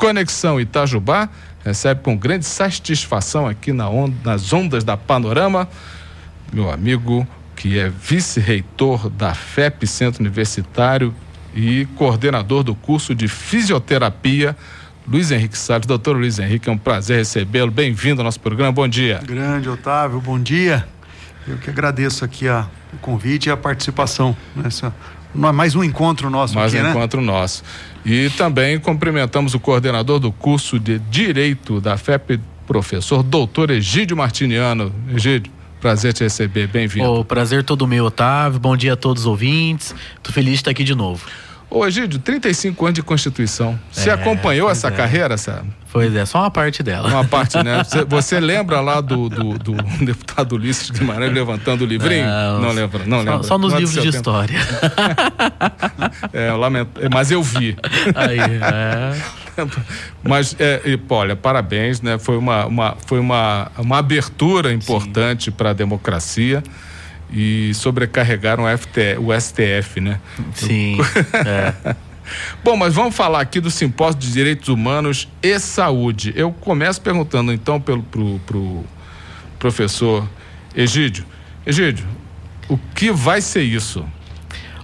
Conexão Itajubá recebe com grande satisfação aqui na onda, nas ondas da Panorama meu amigo que é vice-reitor da FEP Centro Universitário e coordenador do curso de fisioterapia Luiz Henrique Salles. Doutor Luiz Henrique, é um prazer recebê-lo. Bem-vindo ao nosso programa. Bom dia. Grande Otávio, bom dia. Eu que agradeço aqui a, o convite e a participação nessa mais um encontro nosso mais aqui, um né? encontro nosso. E também cumprimentamos o coordenador do curso de Direito da FEP, professor doutor Egídio Martiniano. Egídio, prazer te receber, bem-vindo. O prazer todo meu, Otávio. Bom dia a todos os ouvintes. Tô feliz de estar aqui de novo. Ô, Egídio, 35 anos de Constituição. Você É, acompanhou essa é. carreira, sabe? Pois é, só uma parte dela. Uma parte, né? Você, você lembra lá do, do, do deputado Ulisses Guimarães levantando o livrinho? Não, lembra, não só, lembra. Só nos Não é livros de tempo. história. É, eu lamento, mas eu vi. Aí, é. Mas, é, e, olha, parabéns, né? Foi uma, uma, foi uma, uma abertura importante para a democracia e sobrecarregaram o, FT, o STF, né? Sim. É. Bom, mas vamos falar aqui do Simpósio de Direitos Humanos e Saúde. Eu começo perguntando então pelo pro, pro professor Egídio. Egídio, o que vai ser isso?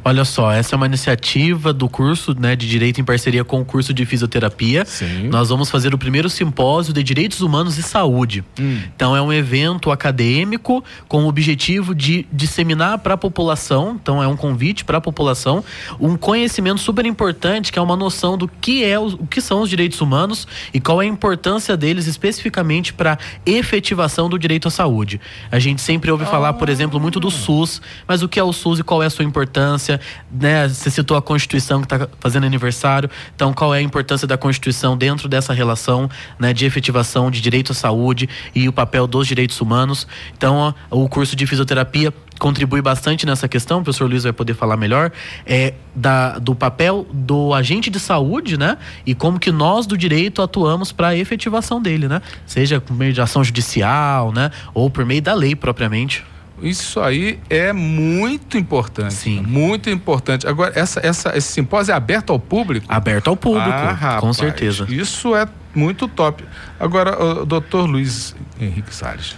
Olha só, essa é uma iniciativa do curso né, de Direito em parceria com o curso de Fisioterapia. Sim. Nós vamos fazer o primeiro simpósio de Direitos Humanos e Saúde. Hum. Então, é um evento acadêmico com o objetivo de disseminar para a população, então é um convite para a população, um conhecimento super importante, que é uma noção do que, é o que são os direitos humanos e qual é a importância deles especificamente para a efetivação do direito à saúde. A gente sempre ouve falar, por exemplo, muito do SUS, mas o que é o SUS e qual é a sua importância? Né? Você citou a Constituição que está fazendo aniversário, então qual é a importância da Constituição dentro dessa relação né, de efetivação de direito à saúde e o papel dos direitos humanos? Então, ó, o curso de fisioterapia contribui bastante nessa questão, o professor Luiz vai poder falar melhor, é da, do papel do agente de saúde, né? E como que nós do direito atuamos para a efetivação dele, né? Seja por meio de ação judicial, né? Ou por meio da lei propriamente. Isso aí é muito importante. Sim. Muito importante. Agora, essa, essa, esse simpósio é aberto ao público? Aberto ao público, Ah, rapaz, com certeza. Isso é muito top. Agora, o doutor Luiz Henrique Salles,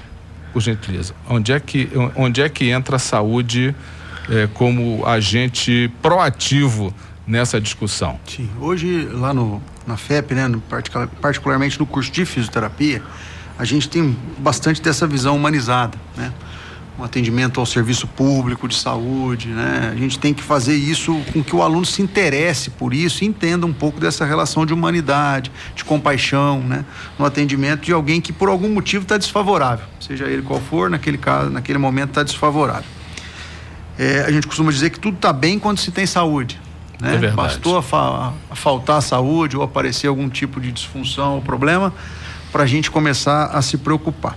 por gentileza, onde é que, onde é que entra a saúde eh, como agente proativo nessa discussão? Sim. Hoje, lá no, na FEP, né, no particular- particularmente no curso de fisioterapia, a gente tem bastante dessa visão humanizada, né? Um atendimento ao serviço público de saúde, né? A gente tem que fazer isso com que o aluno se interesse por isso e entenda um pouco dessa relação de humanidade, de compaixão, né? No atendimento de alguém que por algum motivo está desfavorável, seja ele qual for, naquele caso, naquele momento está desfavorável. É, a gente costuma dizer que tudo está bem quando se tem saúde. Né? É verdade. Bastou a fa- a faltar a saúde ou aparecer algum tipo de disfunção ou problema para a gente começar a se preocupar.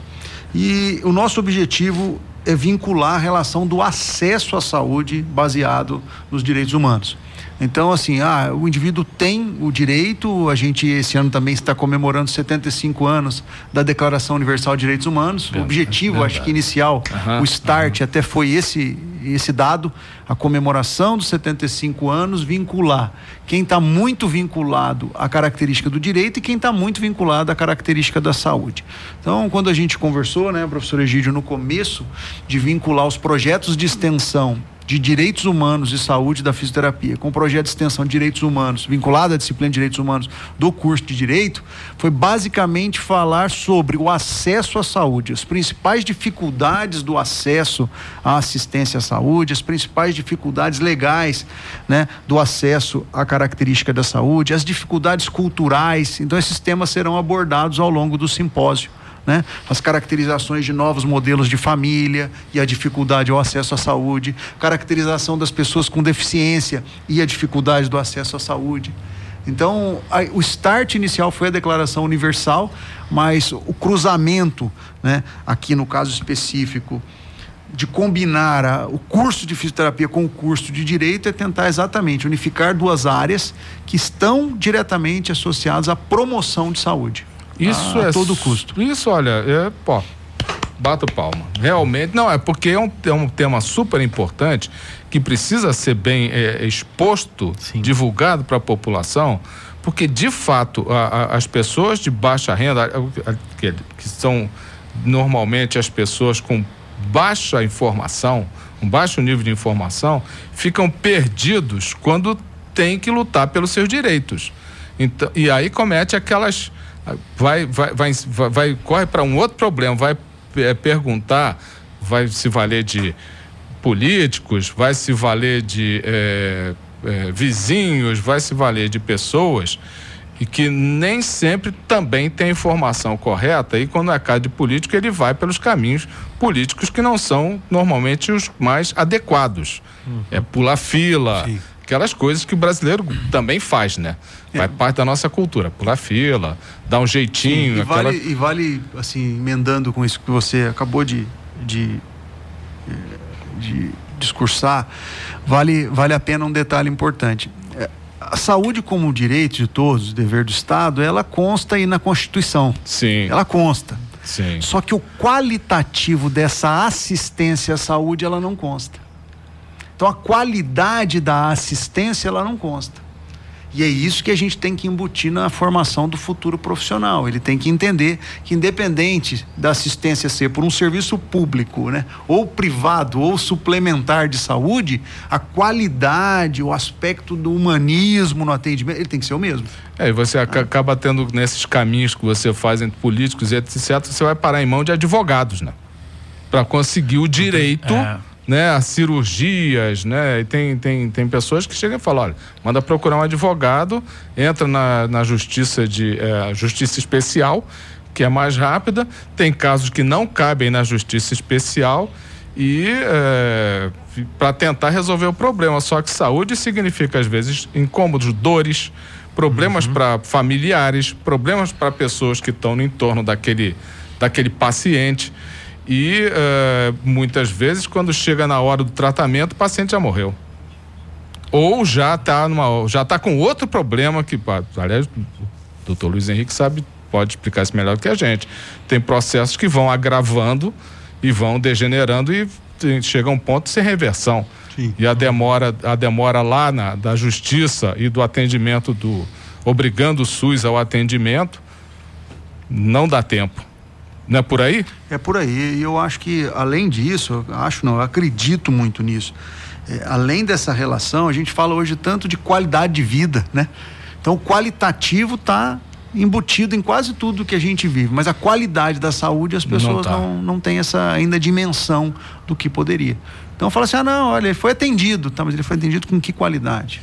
E o nosso objetivo vincular a relação do acesso à saúde baseado nos direitos humanos. Então, assim, ah, o indivíduo tem o direito, a gente esse ano também está comemorando 75 anos da Declaração Universal de Direitos Humanos. O Verdade, objetivo, acho verdade. que inicial, o start até foi esse esse dado, a comemoração dos 75 anos, vincular quem está muito vinculado à característica do direito e quem está muito vinculado à característica da saúde. Então, quando a gente conversou, né, professor Egídio, no começo, de vincular os projetos de extensão de direitos humanos e saúde da fisioterapia, com o projeto de extensão de direitos humanos, vinculado à disciplina de direitos humanos do curso de direito, foi basicamente falar sobre o acesso à saúde, as principais dificuldades do acesso à assistência à saúde, as principais dificuldades legais, né, do acesso à característica da saúde, as dificuldades culturais. Então, esses temas serão abordados ao longo do simpósio né? As caracterizações de novos modelos de família e a dificuldade ao acesso à saúde, caracterização das pessoas com deficiência e a dificuldade do acesso à saúde. Então, a- o start inicial foi a Declaração Universal, mas o cruzamento, né, aqui no caso específico, de combinar a- o curso de fisioterapia com o curso de direito é tentar exatamente unificar duas áreas que estão diretamente associadas à promoção de saúde. Isso a é todo custo. Isso, olha, é, pô, bato palma. Realmente, não, é porque é um, é um tema super importante que precisa ser bem é, exposto, Sim. divulgado para a população, porque de fato a, a, as pessoas de baixa renda, que, que são normalmente as pessoas com baixa informação, um baixo nível de informação, ficam perdidos quando tem que lutar pelos seus direitos. Então, e aí comete aquelas. Vai, vai, vai, vai, corre para um outro problema, vai é, perguntar, vai se valer de políticos, vai se valer de é, é, vizinhos, vai se valer de pessoas e que nem sempre também tem informação correta e quando é caso de político ele vai pelos caminhos políticos que não são normalmente os mais adequados. Uhum. É pular fila, Sim. Aquelas coisas que o brasileiro também faz, né? É. Vai parte da nossa cultura, pular fila, dar um jeitinho. Sim, e, aquela... vale, e vale, assim, emendando com isso que você acabou de, de, de discursar, vale, vale a pena um detalhe importante a saúde como direito de todos, dever do Estado, ela consta aí na Constituição. Sim. Ela consta. Sim. Só que o qualitativo dessa assistência à saúde, ela não consta. Então a qualidade da assistência, ela não consta. E é isso que a gente tem que embutir na formação do futuro profissional. Ele tem que entender que, independente da assistência ser por um serviço público, né, ou privado, ou suplementar de saúde, a qualidade, o aspecto do humanismo no atendimento, ele tem que ser o mesmo. É, e você acaba tendo nesses caminhos que você faz entre políticos e etc., você vai parar em mão de advogados, né? Para conseguir o direito. É né, a cirurgias, né? E tem, tem, tem pessoas que chegam e falam, olha, manda procurar um advogado, entra na, na justiça de é, justiça especial, que é mais rápida, tem casos que não cabem na justiça especial e é, para tentar resolver o problema. Só que saúde significa, às vezes, incômodos, dores, problemas uhum. para familiares, problemas para pessoas que estão no entorno daquele, daquele paciente. E uh, muitas vezes, quando chega na hora do tratamento, o paciente já morreu. Ou já está já tá com outro problema que, aliás, o doutor Luiz Henrique sabe, pode explicar isso melhor do que a gente. Tem processos que vão agravando e vão degenerando e chega a um ponto sem reversão. Sim. E a demora, a demora lá na, da justiça e do atendimento do. obrigando o SUS ao atendimento, não dá tempo. Não é por aí? É por aí. E eu acho que, além disso, acho não, eu acredito muito nisso. É, além dessa relação, a gente fala hoje tanto de qualidade de vida, né? Então, o qualitativo está embutido em quase tudo que a gente vive, mas a qualidade da saúde as pessoas não, tá. não, não têm essa ainda dimensão do que poderia. Então fala assim: ah, não, olha, ele foi atendido, tá, mas ele foi atendido com que qualidade?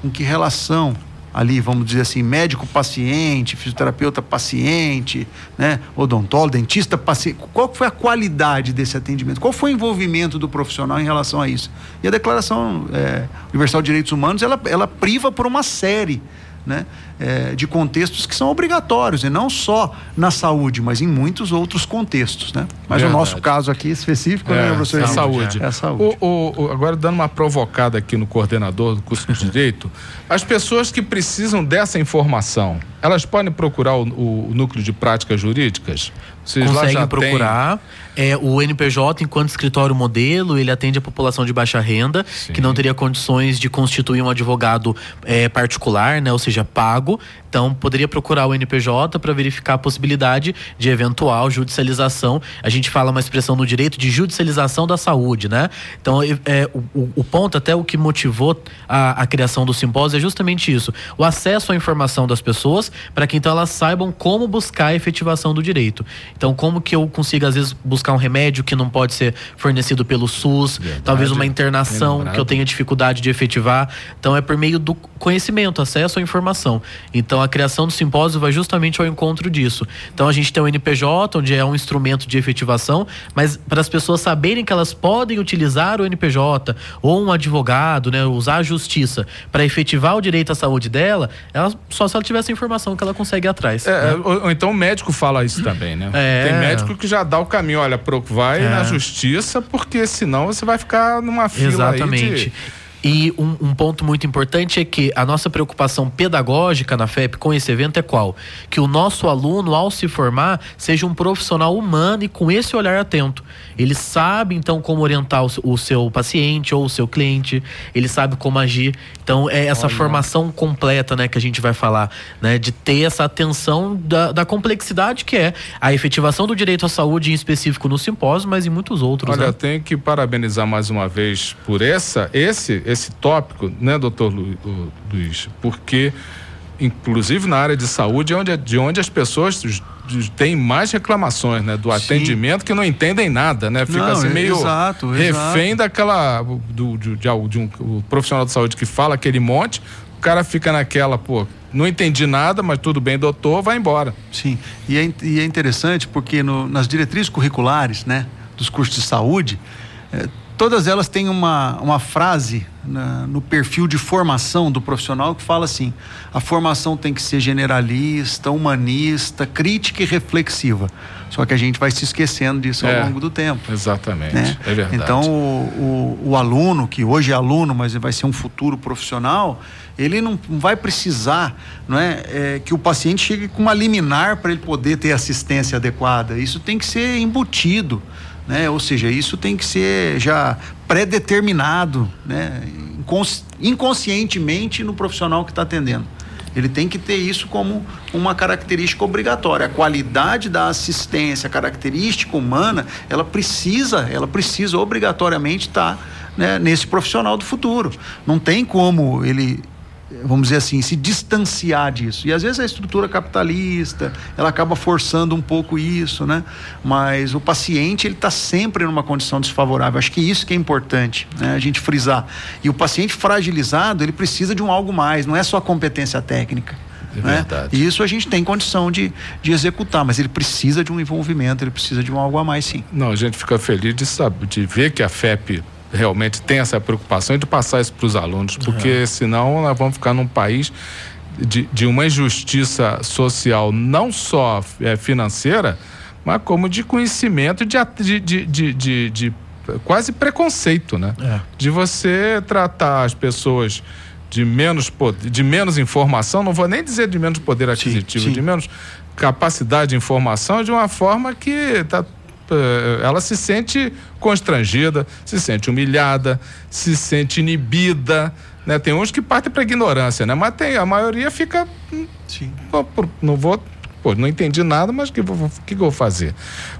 Com que relação? Ali, vamos dizer assim, médico-paciente, fisioterapeuta-paciente, né? odontólogo, dentista-paciente. Qual foi a qualidade desse atendimento? Qual foi o envolvimento do profissional em relação a isso? E a Declaração é, Universal de Direitos Humanos, ela, ela priva por uma série né, é, de contextos que são obrigatórios, e não só na saúde, mas em muitos outros contextos. Né? Mas Verdade. o nosso caso aqui específico, né, é, né, professor? É a saúde. É a saúde. O, o, agora, dando uma provocada aqui no coordenador do curso de Direito, as pessoas que precisam dessa informação, elas podem procurar o, o núcleo de práticas jurídicas? Vocês Conseguem procurar. É, o NPJ, enquanto escritório modelo, ele atende a população de baixa renda, Sim. que não teria condições de constituir um advogado é, particular, né, ou seja, pago. 하고 Então, poderia procurar o NPJ para verificar a possibilidade de eventual judicialização. A gente fala uma expressão no direito de judicialização da saúde, né? Então, é, o, o ponto, até o que motivou a, a, criação do simpósio é justamente isso: o acesso à informação das pessoas para que então elas saibam como buscar a efetivação do direito. Então, como que eu consigo, às vezes, buscar um remédio que não pode ser fornecido pelo SUS, Verdade. talvez uma internação que eu tenha dificuldade de efetivar. Então, é por meio do conhecimento, acesso à informação. Então, então a criação do simpósio vai justamente ao encontro disso. Então a gente tem o NPJ, onde é um instrumento de efetivação, mas para as pessoas saberem que elas podem utilizar o NPJ ou um advogado, né, usar a justiça para efetivar o direito à saúde dela, ela, só se ela tiver essa informação que ela consegue ir atrás. É, né? ou, ou, então o médico fala isso também, né? É. Tem médico que já dá o caminho, olha, vai é. na justiça, porque senão você vai ficar numa fila Exatamente. aí de E um, um, ponto muito importante é que a nossa preocupação pedagógica na FEP com esse evento é qual? Que o nosso aluno, ao se formar, seja um profissional humano e com esse olhar atento. Ele sabe, então, como orientar o, o seu paciente ou o seu cliente, ele sabe como agir. Então, é essa Olha. formação completa né, que a gente vai falar, né? De ter essa atenção da, da complexidade que é a efetivação do direito à saúde, em específico no simpósio, mas em muitos outros. Olha, né? eu tenho que parabenizar mais uma vez por essa, esse esse tópico, né, doutor Luiz? Porque, inclusive na área de saúde, é onde, de onde as pessoas têm mais reclamações, né? Do Sim. atendimento que não entendem nada, né? Fica não, assim meio exato, refém exato. daquela. Do, de, de, de um, um profissional de saúde que fala aquele monte, o cara fica naquela, pô, não entendi nada, mas tudo bem, doutor, vai embora. Sim, e é, e é interessante porque no, nas diretrizes curriculares, né, dos cursos de saúde, é, todas elas têm uma, uma frase na, no perfil de formação do profissional que fala assim: a formação tem que ser generalista, humanista, crítica e reflexiva. Só que a gente vai se esquecendo disso ao é, longo do tempo. Exatamente, né? é verdade. Então, o, o, o, aluno, que hoje é aluno, mas vai ser um futuro profissional, ele não vai precisar não é, é que o paciente chegue com uma liminar para ele poder ter assistência adequada. Isso tem que ser embutido né? Ou seja, isso tem que ser já pré-determinado, né? inconscientemente no profissional que está atendendo. Ele tem que ter isso como uma característica obrigatória. A qualidade da assistência, a característica humana, ela precisa, ela precisa obrigatoriamente estar tá, né, nesse profissional do futuro. Não tem como ele vamos dizer assim, se distanciar disso. E às vezes a estrutura capitalista, ela acaba forçando um pouco isso, né? Mas o paciente, ele está sempre numa condição desfavorável. Acho que isso que é importante, né? A gente frisar. E o paciente fragilizado, ele precisa de um algo mais, não é só competência técnica. É né? E isso a gente tem condição de, de executar, mas ele precisa de um envolvimento, ele precisa de um algo a mais, sim. Não, a gente fica feliz de saber, de ver que a FEP realmente tem essa preocupação de passar isso para os alunos, porque uhum. senão nós vamos ficar num país de, de uma injustiça social, não só é, financeira, mas como de conhecimento de, de, de, de, de quase preconceito, né? É. De você tratar as pessoas de menos poder, de menos informação, não vou nem dizer de menos poder aquisitivo, sim, sim. de menos capacidade de informação, de uma forma que está ela se sente constrangida, se sente humilhada, se sente inibida. Né? Tem uns que partem para ignorância, né? mas tem, a maioria fica. Hum, Sim. Não vou. Pô, não entendi nada, mas o que, que, que eu vou fazer?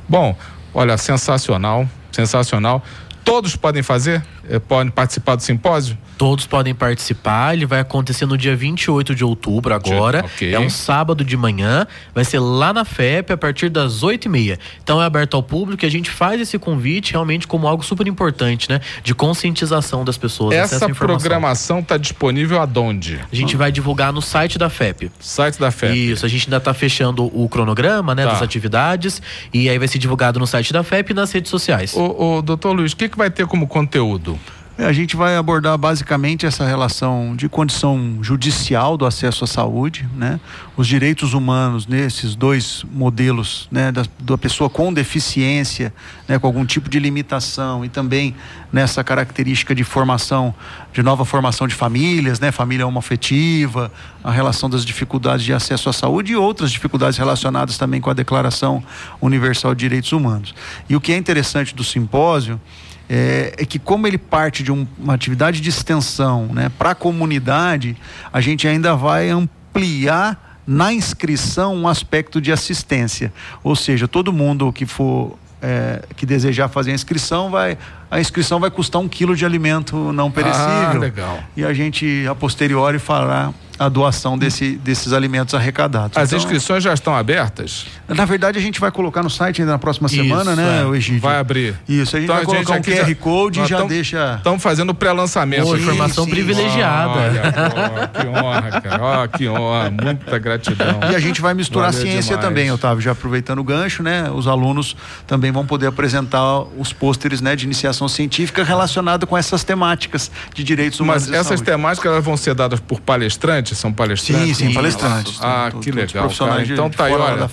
Bom, olha, sensacional, sensacional. Todos podem fazer? Eh, podem participar do simpósio? Todos podem participar. Ele vai acontecer no dia 28 de outubro, agora. Okay. É um sábado de manhã. Vai ser lá na FEP a partir das 8h30. Então é aberto ao público e a gente faz esse convite realmente como algo super importante, né? De conscientização das pessoas. Essa programação está disponível aonde? A gente vai divulgar no site da FEP. Site da FEP. Isso, a gente ainda está fechando o cronograma, né? Tá. Das atividades. E aí vai ser divulgado no site da FEP e nas redes sociais. O, o doutor Luiz, o que, que vai ter como conteúdo? É, a gente vai abordar basicamente essa relação de condição judicial do acesso à saúde, né? os direitos humanos nesses dois modelos, né? da, da pessoa com deficiência, né? com algum tipo de limitação e também nessa característica de formação, de nova formação de famílias, né? família homoafetiva, a relação das dificuldades de acesso à saúde e outras dificuldades relacionadas também com a Declaração Universal de Direitos Humanos. E o que é interessante do simpósio é, é que como ele parte de um, uma atividade de extensão né, para a comunidade, a gente ainda vai ampliar na inscrição um aspecto de assistência. Ou seja, todo mundo que for é, que desejar fazer a inscrição vai a inscrição vai custar um quilo de alimento não perecível. Ah, legal. E a gente a posteriori fará a doação desse, desses alimentos arrecadados. As então, inscrições já estão abertas? Na verdade, a gente vai colocar no site ainda na próxima semana, Isso, né, é. Egídio? Vai abrir. Isso, a gente então, vai colocar um QR já, Code e já tamo, deixa. Estamos fazendo pré-lançamento. Informação sim. privilegiada. Olha, que honra, cara. Oh, que honra. Muita gratidão. E a gente vai misturar Valeu ciência demais. também, Otávio, já aproveitando o gancho, né? Os alunos também vão poder apresentar os pôsteres né, de iniciação científica relacionado com essas temáticas de direitos humanos. Mas essas temáticas elas vão ser dadas por palestrantes? São palestrantes? Sim, sim, palestrantes. Ah, que legal. Cara. Então tá aí, olha.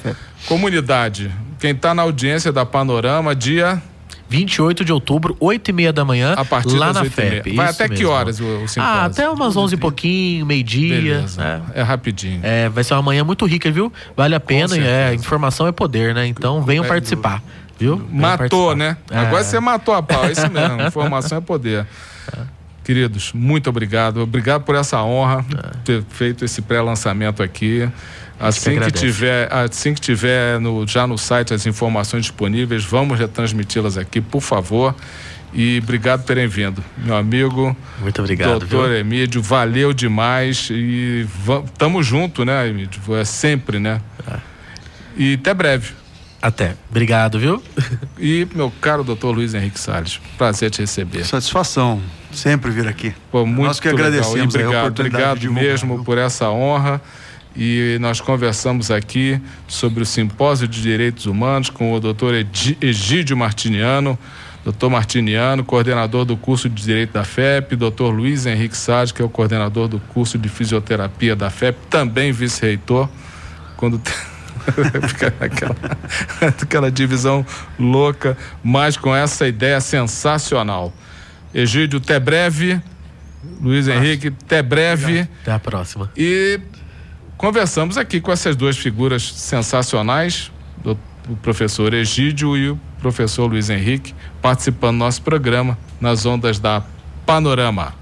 Comunidade, quem está na audiência da Panorama, dia 28 de outubro, 8 e meia da manhã, A partir lá das na 8 meia. FEP. Vai até que mesmo. horas o, o simpósio? Ah, até umas 11 e pouquinho, meio-dia. Né? É rapidinho. É, vai ser uma manhã muito rica, viu? Vale a pena, é, informação é poder, né? Então venham É, participar, viu? Venham Matou, participar. né? É. Agora você matou a pau, é isso mesmo. Informação é poder. Queridos, muito obrigado. Obrigado por essa honra ter feito esse pré-lançamento aqui. Assim que, tiver, assim que tiver no, já no site as informações disponíveis, vamos retransmiti-las aqui, por favor. E obrigado por terem vindo. Meu amigo, Muito obrigado, doutor viu? Emílio, valeu demais. E tamo junto, né, Emílio? É sempre, né? É. E até breve. Até. Obrigado, viu? E meu caro doutor Luiz Henrique Salles, prazer te receber. Satisfação sempre vir aqui. Pô, muito Nós que legal. agradecemos E aí a obrigado, obrigado divulgar, mesmo viu? por essa honra. E nós conversamos aqui sobre o Simpósio de Direitos Humanos com o doutor Egídio Martiniano, doutor Martiniano, coordenador do curso de Direito da FEP, doutor Luiz Henrique Salles, que é o coordenador do curso de Fisioterapia da FEP, também vice-reitor, quando fica aquela, aquela divisão louca, mas com essa ideia sensacional. Egídio, até breve. Luiz Henrique, até breve. Até a próxima. E conversamos aqui com essas duas figuras sensacionais, do- o professor Egídio e o professor Luiz Henrique, participando do nosso programa nas ondas da Panorama.